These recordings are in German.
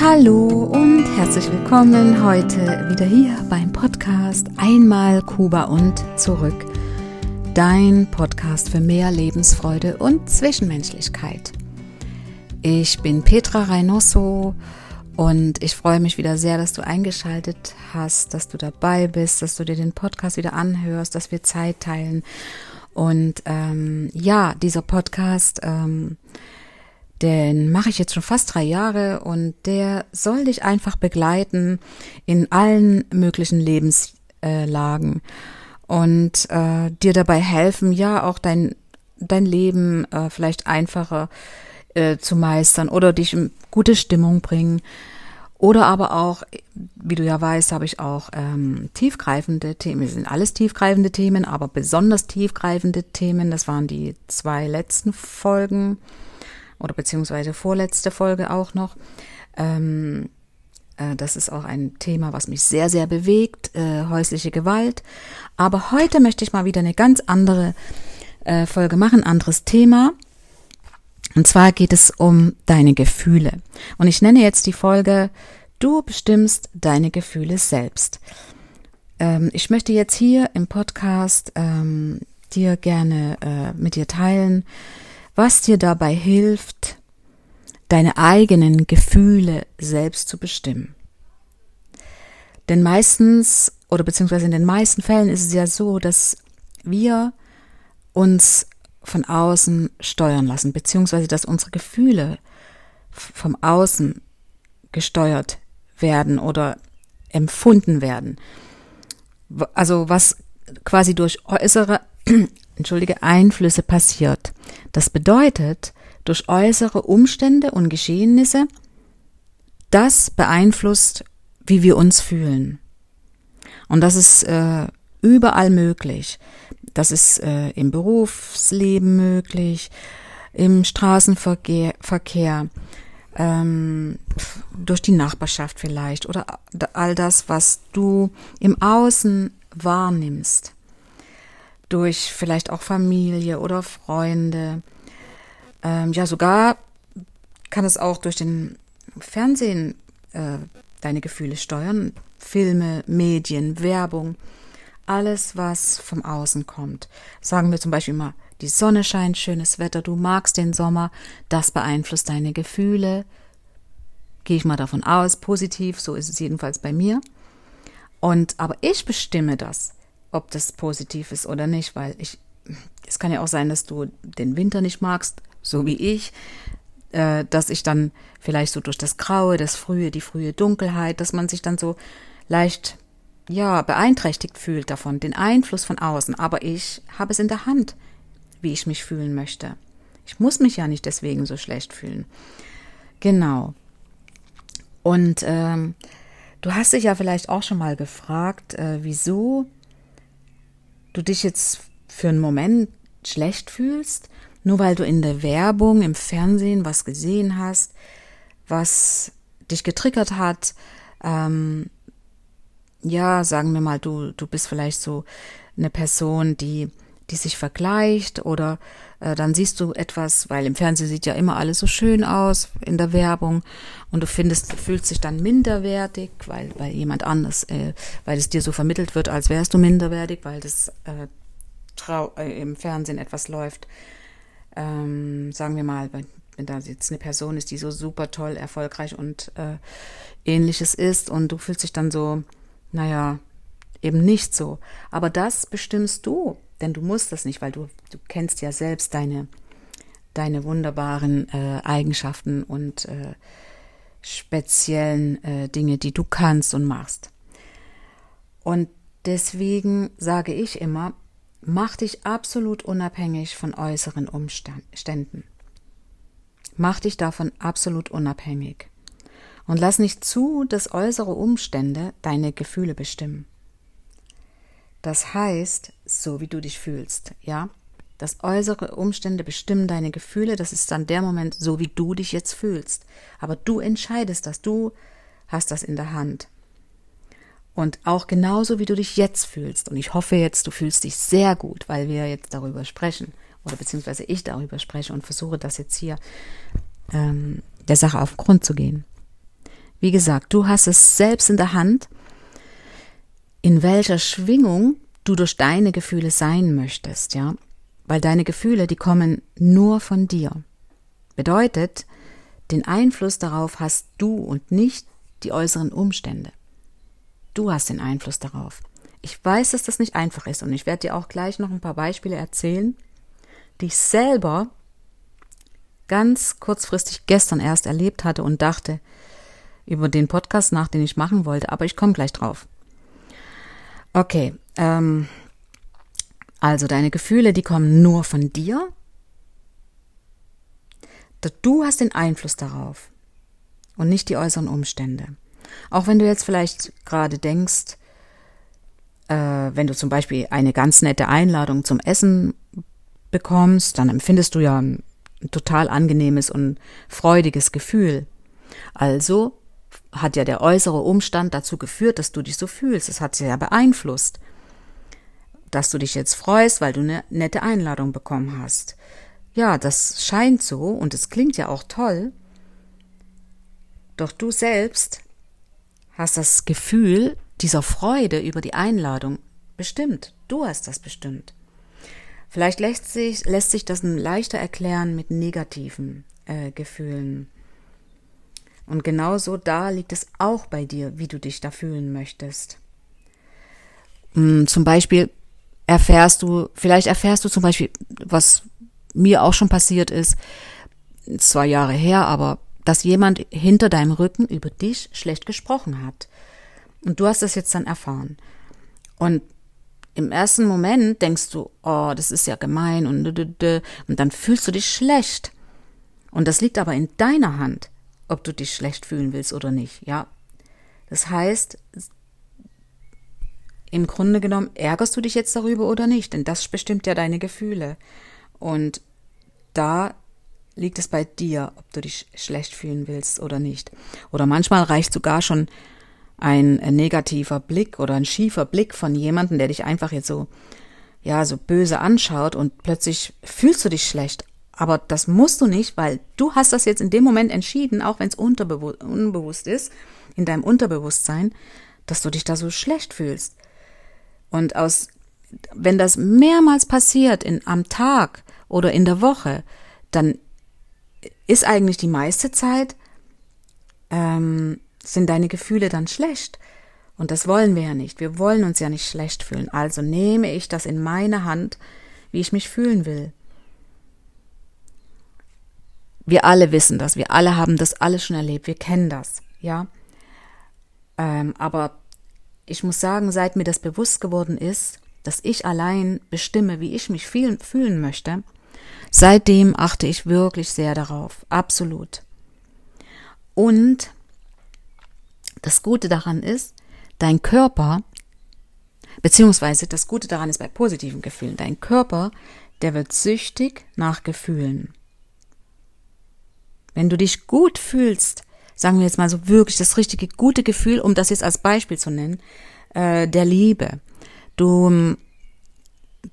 Hallo und herzlich willkommen heute wieder hier beim Podcast Einmal Kuba und zurück. Dein Podcast für mehr Lebensfreude und Zwischenmenschlichkeit. Ich bin Petra Reynoso und ich freue mich wieder sehr, dass du eingeschaltet hast, dass du dabei bist, dass du dir den Podcast wieder anhörst, dass wir Zeit teilen. Und ähm, ja, dieser Podcast ähm, den mache ich jetzt schon fast drei Jahre und der soll dich einfach begleiten in allen möglichen Lebenslagen und äh, dir dabei helfen, ja auch dein dein Leben äh, vielleicht einfacher äh, zu meistern oder dich in gute Stimmung bringen. Oder aber auch, wie du ja weißt, habe ich auch ähm, tiefgreifende Themen. Es sind alles tiefgreifende Themen, aber besonders tiefgreifende Themen. Das waren die zwei letzten Folgen oder beziehungsweise vorletzte Folge auch noch. Ähm, äh, das ist auch ein Thema, was mich sehr, sehr bewegt, äh, häusliche Gewalt. Aber heute möchte ich mal wieder eine ganz andere äh, Folge machen, anderes Thema. Und zwar geht es um deine Gefühle. Und ich nenne jetzt die Folge Du bestimmst deine Gefühle selbst. Ähm, ich möchte jetzt hier im Podcast ähm, dir gerne äh, mit dir teilen, was dir dabei hilft, deine eigenen Gefühle selbst zu bestimmen. Denn meistens oder beziehungsweise in den meisten Fällen ist es ja so, dass wir uns von außen steuern lassen, beziehungsweise dass unsere Gefühle vom Außen gesteuert werden oder empfunden werden. Also was quasi durch äußere entschuldige, Einflüsse passiert. Das bedeutet, durch äußere Umstände und Geschehnisse, das beeinflusst, wie wir uns fühlen. Und das ist äh, überall möglich. Das ist äh, im Berufsleben möglich, im Straßenverkehr, Verkehr, ähm, durch die Nachbarschaft vielleicht oder all das, was du im Außen wahrnimmst durch vielleicht auch Familie oder Freunde. Ähm, ja, sogar kann es auch durch den Fernsehen äh, deine Gefühle steuern. Filme, Medien, Werbung, alles, was vom Außen kommt. Sagen wir zum Beispiel immer, die Sonne scheint, schönes Wetter, du magst den Sommer, das beeinflusst deine Gefühle. Gehe ich mal davon aus, positiv, so ist es jedenfalls bei mir. Und aber ich bestimme das ob das positiv ist oder nicht, weil ich, es kann ja auch sein, dass du den Winter nicht magst, so wie ich, äh, dass ich dann vielleicht so durch das Graue, das Frühe, die frühe Dunkelheit, dass man sich dann so leicht, ja, beeinträchtigt fühlt davon, den Einfluss von außen. Aber ich habe es in der Hand, wie ich mich fühlen möchte. Ich muss mich ja nicht deswegen so schlecht fühlen. Genau. Und ähm, du hast dich ja vielleicht auch schon mal gefragt, äh, wieso du dich jetzt für einen Moment schlecht fühlst, nur weil du in der Werbung, im Fernsehen was gesehen hast, was dich getriggert hat. Ähm, ja, sagen wir mal, du, du bist vielleicht so eine Person, die, die sich vergleicht oder dann siehst du etwas, weil im Fernsehen sieht ja immer alles so schön aus in der Werbung und du findest, fühlst dich dann minderwertig, weil, weil jemand anders, äh, weil es dir so vermittelt wird, als wärst du minderwertig, weil das äh, trau äh, im Fernsehen etwas läuft. Ähm, sagen wir mal, wenn, wenn da jetzt eine Person ist, die so super toll, erfolgreich und äh, ähnliches ist und du fühlst dich dann so, naja, eben nicht so. Aber das bestimmst du denn du musst das nicht, weil du, du kennst ja selbst deine, deine wunderbaren äh, Eigenschaften und äh, speziellen äh, Dinge, die du kannst und machst. Und deswegen sage ich immer, mach dich absolut unabhängig von äußeren Umständen. Mach dich davon absolut unabhängig. Und lass nicht zu, dass äußere Umstände deine Gefühle bestimmen. Das heißt, so wie du dich fühlst, ja. Das äußere Umstände bestimmen deine Gefühle, das ist dann der Moment, so wie du dich jetzt fühlst. Aber du entscheidest das, du hast das in der Hand. Und auch genauso wie du dich jetzt fühlst. Und ich hoffe jetzt, du fühlst dich sehr gut, weil wir jetzt darüber sprechen. Oder beziehungsweise ich darüber spreche und versuche das jetzt hier ähm, der Sache auf den Grund zu gehen. Wie gesagt, du hast es selbst in der Hand, in welcher Schwingung du durch deine Gefühle sein möchtest, ja? Weil deine Gefühle, die kommen nur von dir. Bedeutet, den Einfluss darauf hast du und nicht die äußeren Umstände. Du hast den Einfluss darauf. Ich weiß, dass das nicht einfach ist und ich werde dir auch gleich noch ein paar Beispiele erzählen, die ich selber ganz kurzfristig gestern erst erlebt hatte und dachte über den Podcast nach, den ich machen wollte, aber ich komme gleich drauf. Okay, ähm, also deine Gefühle, die kommen nur von dir. Du hast den Einfluss darauf und nicht die äußeren Umstände. Auch wenn du jetzt vielleicht gerade denkst, äh, wenn du zum Beispiel eine ganz nette Einladung zum Essen bekommst, dann empfindest du ja ein, total angenehmes und freudiges Gefühl. Also hat ja der äußere Umstand dazu geführt, dass du dich so fühlst. Es hat sich ja beeinflusst, dass du dich jetzt freust, weil du eine nette Einladung bekommen hast. Ja, das scheint so und es klingt ja auch toll. Doch du selbst hast das Gefühl dieser Freude über die Einladung bestimmt. Du hast das bestimmt. Vielleicht lässt sich, lässt sich das leichter erklären mit negativen äh, Gefühlen. Und genauso da liegt es auch bei dir, wie du dich da fühlen möchtest. Hm, zum Beispiel erfährst du, vielleicht erfährst du zum Beispiel, was mir auch schon passiert ist, zwei Jahre her, aber dass jemand hinter deinem Rücken über dich schlecht gesprochen hat. Und du hast das jetzt dann erfahren. Und im ersten Moment denkst du, oh, das ist ja gemein und, und dann fühlst du dich schlecht. Und das liegt aber in deiner Hand ob du dich schlecht fühlen willst oder nicht, ja. Das heißt, im Grunde genommen ärgerst du dich jetzt darüber oder nicht, denn das bestimmt ja deine Gefühle. Und da liegt es bei dir, ob du dich schlecht fühlen willst oder nicht. Oder manchmal reicht sogar schon ein negativer Blick oder ein schiefer Blick von jemandem, der dich einfach jetzt so, ja, so böse anschaut und plötzlich fühlst du dich schlecht. Aber das musst du nicht, weil du hast das jetzt in dem Moment entschieden, auch wenn es unbewusst ist, in deinem Unterbewusstsein, dass du dich da so schlecht fühlst. Und aus, wenn das mehrmals passiert in, am Tag oder in der Woche, dann ist eigentlich die meiste Zeit, ähm, sind deine Gefühle dann schlecht. Und das wollen wir ja nicht. Wir wollen uns ja nicht schlecht fühlen. Also nehme ich das in meine Hand, wie ich mich fühlen will. Wir alle wissen das, wir alle haben das alles schon erlebt, wir kennen das, ja. Ähm, aber ich muss sagen, seit mir das bewusst geworden ist, dass ich allein bestimme, wie ich mich fühlen, fühlen möchte, seitdem achte ich wirklich sehr darauf, absolut. Und das Gute daran ist, dein Körper, beziehungsweise das Gute daran ist bei positiven Gefühlen, dein Körper, der wird süchtig nach Gefühlen. Wenn du dich gut fühlst, sagen wir jetzt mal so wirklich das richtige gute Gefühl, um das jetzt als Beispiel zu nennen, äh, der Liebe. Du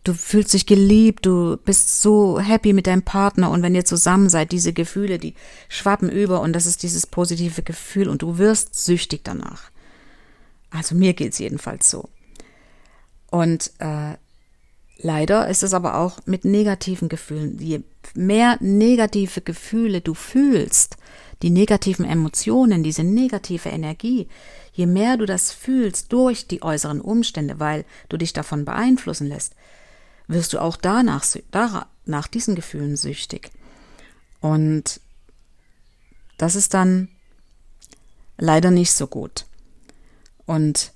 du fühlst dich geliebt, du bist so happy mit deinem Partner und wenn ihr zusammen seid, diese Gefühle, die schwappen über und das ist dieses positive Gefühl und du wirst süchtig danach. Also mir geht's jedenfalls so. Und äh, Leider ist es aber auch mit negativen Gefühlen. Je mehr negative Gefühle du fühlst, die negativen Emotionen, diese negative Energie, je mehr du das fühlst durch die äußeren Umstände, weil du dich davon beeinflussen lässt, wirst du auch danach, nach diesen Gefühlen süchtig. Und das ist dann leider nicht so gut. Und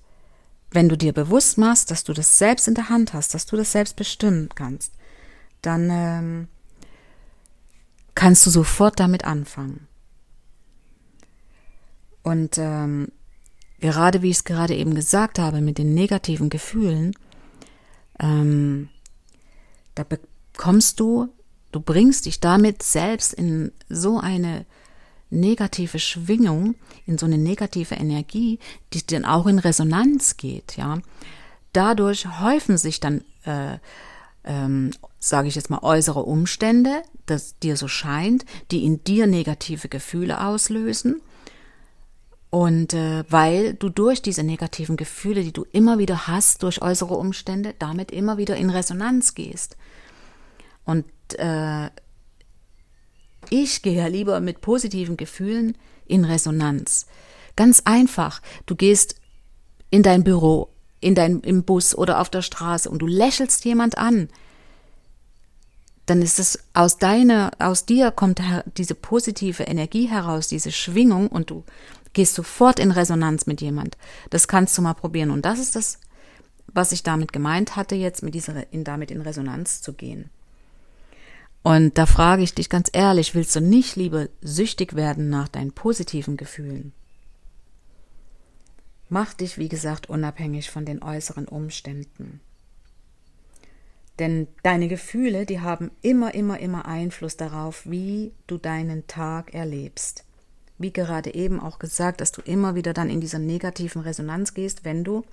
wenn du dir bewusst machst, dass du das selbst in der Hand hast, dass du das selbst bestimmen kannst, dann ähm, kannst du sofort damit anfangen. Und ähm, gerade wie ich es gerade eben gesagt habe mit den negativen Gefühlen, ähm, da bekommst du, du bringst dich damit selbst in so eine negative Schwingung, in so eine negative Energie, die dann auch in Resonanz geht, ja. Dadurch häufen sich dann, äh, ähm, sage ich jetzt mal, äußere Umstände, dass dir so scheint, die in dir negative Gefühle auslösen. Und äh, weil du durch diese negativen Gefühle, die du immer wieder hast, durch äußere Umstände, damit immer wieder in Resonanz gehst. Und äh, ich gehe ja lieber mit positiven Gefühlen in Resonanz. Ganz einfach. Du gehst in dein Büro, in dein, im Bus oder auf der Straße und du lächelst jemand an. Dann ist es aus deiner, aus dir kommt diese positive Energie heraus, diese Schwingung und du gehst sofort in Resonanz mit jemand. Das kannst du mal probieren. Und das ist das, was ich damit gemeint hatte, jetzt mit dieser, in, damit in Resonanz zu gehen. Und da frage ich dich ganz ehrlich, willst du nicht lieber süchtig werden nach deinen positiven Gefühlen? Mach dich, wie gesagt, unabhängig von den äußeren Umständen. Denn deine Gefühle, die haben immer, immer, immer Einfluss darauf, wie du deinen Tag erlebst. Wie gerade eben auch gesagt, dass du immer wieder dann in dieser negativen Resonanz gehst, wenn du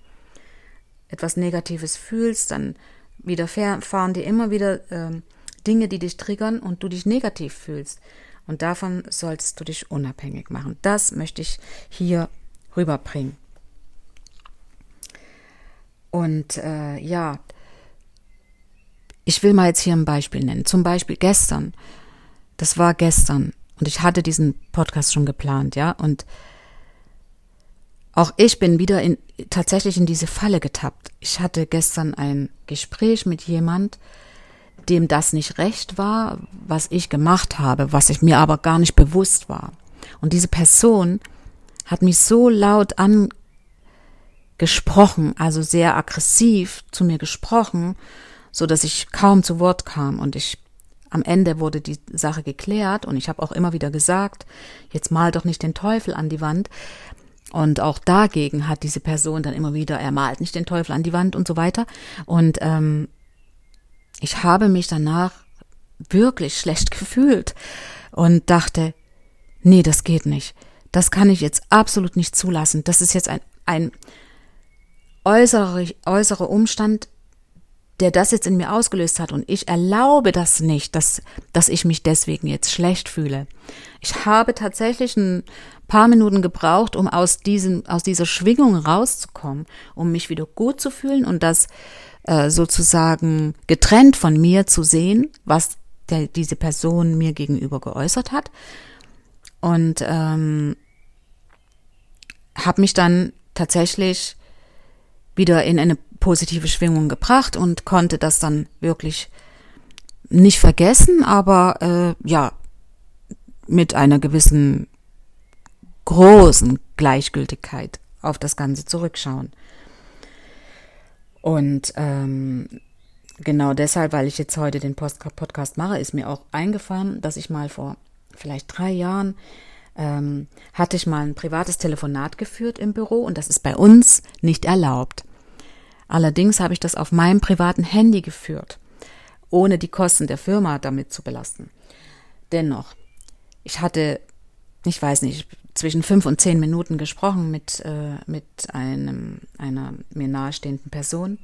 etwas Negatives fühlst, dann widerfahren dir immer wieder äh, Dinge, die dich triggern und du dich negativ fühlst. Und davon solltest du dich unabhängig machen. Das möchte ich hier rüberbringen. Und äh, ja, ich will mal jetzt hier ein Beispiel nennen. Zum Beispiel gestern. Das war gestern. Und ich hatte diesen Podcast schon geplant, ja. Und auch ich bin wieder in, tatsächlich in diese Falle getappt. Ich hatte gestern ein Gespräch mit jemand, dem das nicht recht war, was ich gemacht habe, was ich mir aber gar nicht bewusst war. Und diese Person hat mich so laut angesprochen, also sehr aggressiv zu mir gesprochen, so dass ich kaum zu Wort kam und ich am Ende wurde die Sache geklärt und ich habe auch immer wieder gesagt, jetzt mal doch nicht den Teufel an die Wand. Und auch dagegen hat diese Person dann immer wieder, er malt nicht den Teufel an die Wand und so weiter. Und ähm, ich habe mich danach wirklich schlecht gefühlt und dachte, nee, das geht nicht. Das kann ich jetzt absolut nicht zulassen. Das ist jetzt ein, ein äußerer, äußerer Umstand, der das jetzt in mir ausgelöst hat. Und ich erlaube das nicht, dass, dass ich mich deswegen jetzt schlecht fühle. Ich habe tatsächlich ein paar Minuten gebraucht, um aus, diesen, aus dieser Schwingung rauszukommen, um mich wieder gut zu fühlen und das äh, sozusagen getrennt von mir zu sehen, was der, diese Person mir gegenüber geäußert hat. Und ähm, habe mich dann tatsächlich wieder in eine positive Schwingung gebracht und konnte das dann wirklich nicht vergessen, aber äh, ja, mit einer gewissen großen Gleichgültigkeit auf das Ganze zurückschauen. Und ähm, genau deshalb, weil ich jetzt heute den Podcast mache, ist mir auch eingefallen, dass ich mal vor vielleicht drei Jahren ähm, hatte ich mal ein privates Telefonat geführt im Büro und das ist bei uns nicht erlaubt. Allerdings habe ich das auf meinem privaten Handy geführt, ohne die Kosten der Firma damit zu belasten. Dennoch, ich hatte, ich weiß nicht, zwischen fünf und zehn Minuten gesprochen mit, äh, mit einem, einer mir nahestehenden Person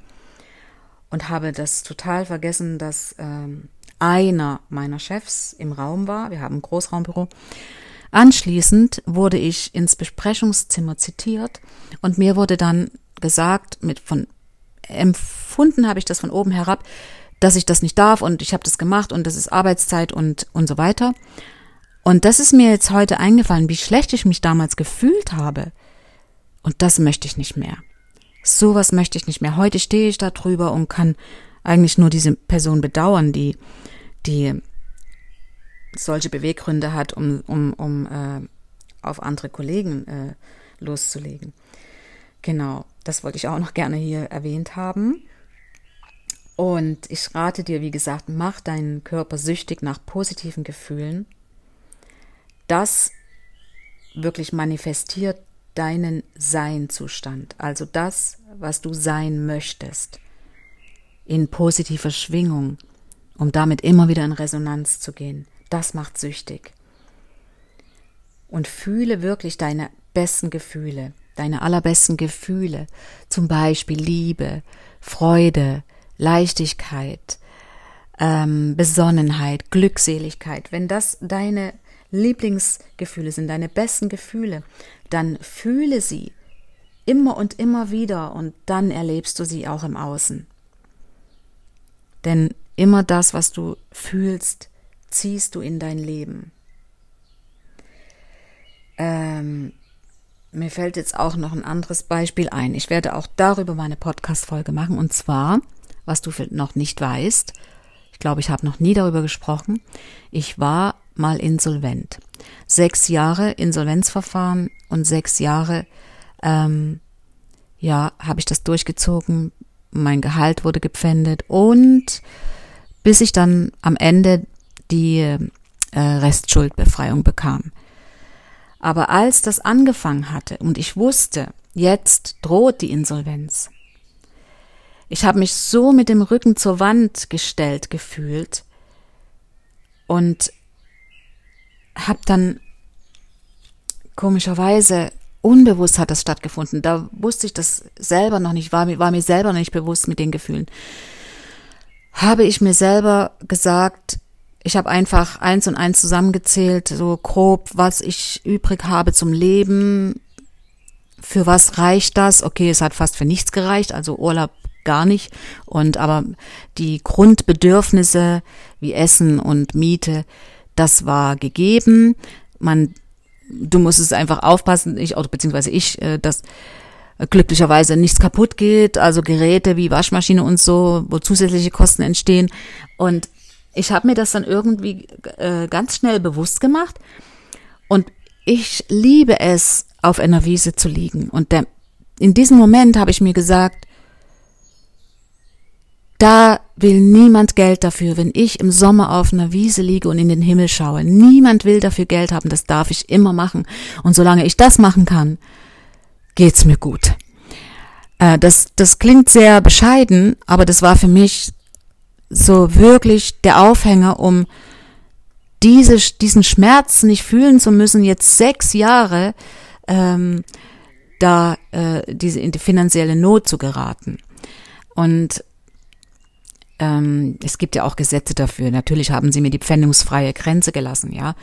und habe das total vergessen, dass ähm, einer meiner Chefs im Raum war. Wir haben ein Großraumbüro. Anschließend wurde ich ins Besprechungszimmer zitiert und mir wurde dann gesagt, mit von empfunden habe ich das von oben herab, dass ich das nicht darf und ich habe das gemacht und das ist Arbeitszeit und und so weiter. Und das ist mir jetzt heute eingefallen, wie schlecht ich mich damals gefühlt habe. Und das möchte ich nicht mehr. Sowas möchte ich nicht mehr. Heute stehe ich da drüber und kann eigentlich nur diese Person bedauern, die, die solche Beweggründe hat, um, um, um äh, auf andere Kollegen äh, loszulegen. Genau, das wollte ich auch noch gerne hier erwähnt haben. Und ich rate dir, wie gesagt, mach deinen Körper süchtig nach positiven Gefühlen das wirklich manifestiert deinen Seinzustand, also das, was du sein möchtest, in positiver Schwingung, um damit immer wieder in Resonanz zu gehen. Das macht süchtig. Und fühle wirklich deine besten Gefühle, deine allerbesten Gefühle, zum Beispiel Liebe, Freude, Leichtigkeit, ähm, Besonnenheit, Glückseligkeit. Wenn das deine Lieblingsgefühle sind, deine besten Gefühle, dann fühle sie immer und immer wieder und dann erlebst du sie auch im Außen. Denn immer das, was du fühlst, ziehst du in dein Leben. Ähm, mir fällt jetzt auch noch ein anderes Beispiel ein. Ich werde auch darüber meine Podcast-Folge machen. Und zwar, was du noch nicht weißt, ich glaube, ich habe noch nie darüber gesprochen. Ich war mal insolvent. Sechs Jahre Insolvenzverfahren und sechs Jahre, ähm, ja, habe ich das durchgezogen. Mein Gehalt wurde gepfändet und bis ich dann am Ende die äh, Restschuldbefreiung bekam. Aber als das angefangen hatte und ich wusste, jetzt droht die Insolvenz, ich habe mich so mit dem Rücken zur Wand gestellt gefühlt und habe dann komischerweise unbewusst hat das stattgefunden. Da wusste ich das selber noch nicht, war, war mir selber noch nicht bewusst mit den Gefühlen. Habe ich mir selber gesagt, ich habe einfach eins und eins zusammengezählt, so grob, was ich übrig habe zum Leben. Für was reicht das? Okay, es hat fast für nichts gereicht, also Urlaub gar nicht. Und aber die Grundbedürfnisse wie Essen und Miete, das war gegeben. Man, du musst es einfach aufpassen, ich, oder beziehungsweise ich, äh, dass glücklicherweise nichts kaputt geht, also Geräte wie Waschmaschine und so, wo zusätzliche Kosten entstehen. Und ich habe mir das dann irgendwie äh, ganz schnell bewusst gemacht. Und ich liebe es, auf einer Wiese zu liegen. Und der, in diesem Moment habe ich mir gesagt, da will niemand Geld dafür, wenn ich im Sommer auf einer Wiese liege und in den Himmel schaue. Niemand will dafür Geld haben, das darf ich immer machen. Und solange ich das machen kann, geht's mir gut. Äh, das, das klingt sehr bescheiden, aber das war für mich so wirklich der Aufhänger, um diese, diesen Schmerz nicht fühlen zu müssen, jetzt sechs Jahre ähm, da äh, diese in die finanzielle Not zu geraten. Und ähm, es gibt ja auch Gesetze dafür. Natürlich haben sie mir die pfändungsfreie Grenze gelassen, ja.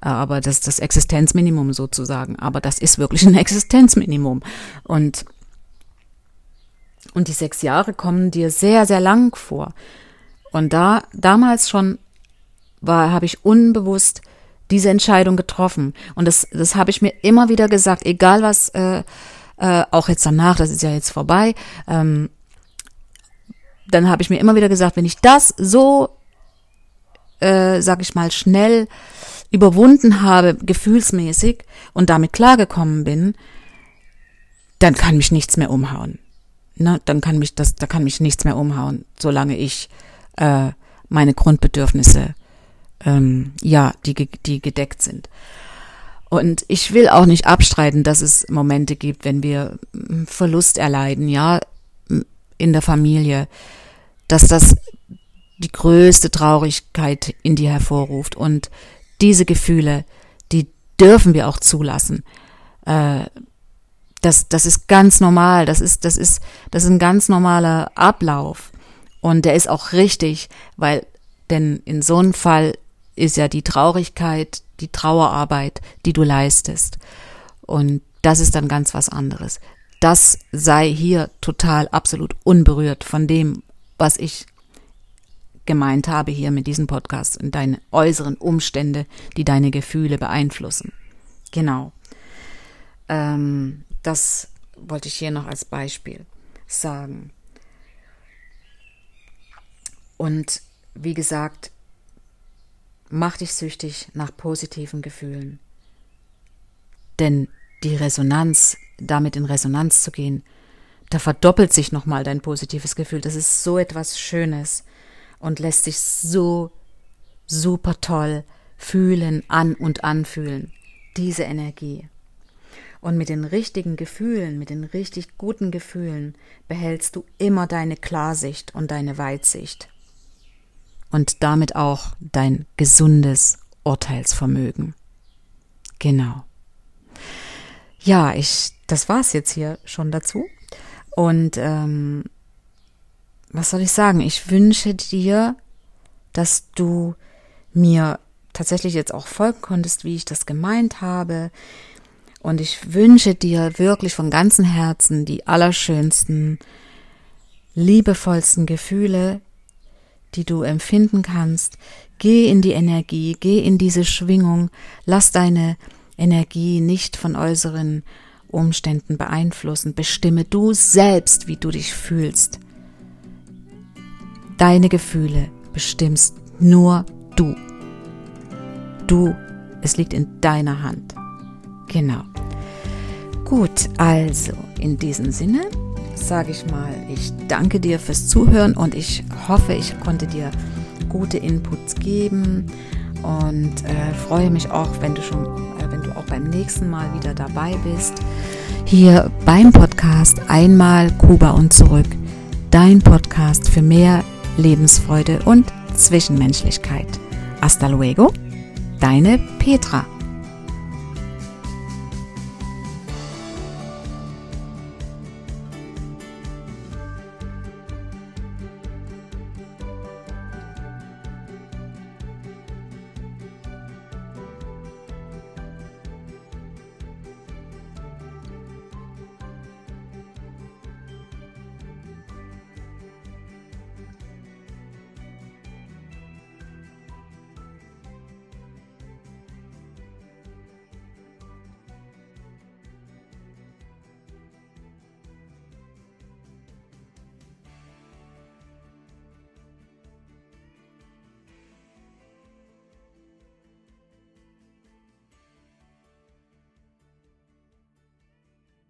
Aber das ist das Existenzminimum sozusagen. Aber das ist wirklich ein Existenzminimum. Und, und die sechs Jahre kommen dir sehr, sehr lang vor. Und da, damals schon war, habe ich unbewusst diese Entscheidung getroffen. Und das, das habe ich mir immer wieder gesagt, egal was, äh, äh, auch jetzt danach, das ist ja jetzt vorbei, ähm, dann habe ich mir immer wieder gesagt, wenn ich das so, äh, sag ich mal, schnell überwunden habe, gefühlsmäßig und damit klargekommen bin, dann kann mich nichts mehr umhauen. Ne? Dann kann mich das, da kann mich nichts mehr umhauen, solange ich äh, meine Grundbedürfnisse ähm, ja, die, die gedeckt sind. Und ich will auch nicht abstreiten, dass es Momente gibt, wenn wir hm, Verlust erleiden, ja, in der Familie, dass das die größte Traurigkeit in dir hervorruft. Und diese Gefühle, die dürfen wir auch zulassen. Äh, das, das ist ganz normal. Das ist, das ist, das ist ein ganz normaler Ablauf. Und der ist auch richtig, weil, denn in so einem Fall ist ja die Traurigkeit, die Trauerarbeit, die du leistest. Und das ist dann ganz was anderes das sei hier total absolut unberührt von dem, was ich gemeint habe hier mit diesem Podcast und deine äußeren Umstände, die deine Gefühle beeinflussen. Genau. Ähm, das wollte ich hier noch als Beispiel sagen. Und wie gesagt, mach dich süchtig nach positiven Gefühlen. Denn die Resonanz damit in Resonanz zu gehen, da verdoppelt sich nochmal dein positives Gefühl. Das ist so etwas Schönes und lässt sich so super toll fühlen, an und anfühlen. Diese Energie. Und mit den richtigen Gefühlen, mit den richtig guten Gefühlen behältst du immer deine Klarsicht und deine Weitsicht. Und damit auch dein gesundes Urteilsvermögen. Genau. Ja, ich das war's jetzt hier schon dazu. Und ähm, was soll ich sagen? Ich wünsche dir, dass du mir tatsächlich jetzt auch folgen konntest, wie ich das gemeint habe. Und ich wünsche dir wirklich von ganzem Herzen die allerschönsten, liebevollsten Gefühle, die du empfinden kannst. Geh in die Energie, geh in diese Schwingung, lass deine Energie nicht von äußeren Umständen beeinflussen. Bestimme du selbst, wie du dich fühlst. Deine Gefühle bestimmst nur du. Du, es liegt in deiner Hand. Genau. Gut, also in diesem Sinne sage ich mal, ich danke dir fürs Zuhören und ich hoffe, ich konnte dir gute Inputs geben und äh, freue mich auch, wenn du schon, äh, wenn du auch beim nächsten Mal wieder dabei bist. Hier beim Podcast Einmal Kuba und zurück. Dein Podcast für mehr Lebensfreude und Zwischenmenschlichkeit. Hasta luego, deine Petra.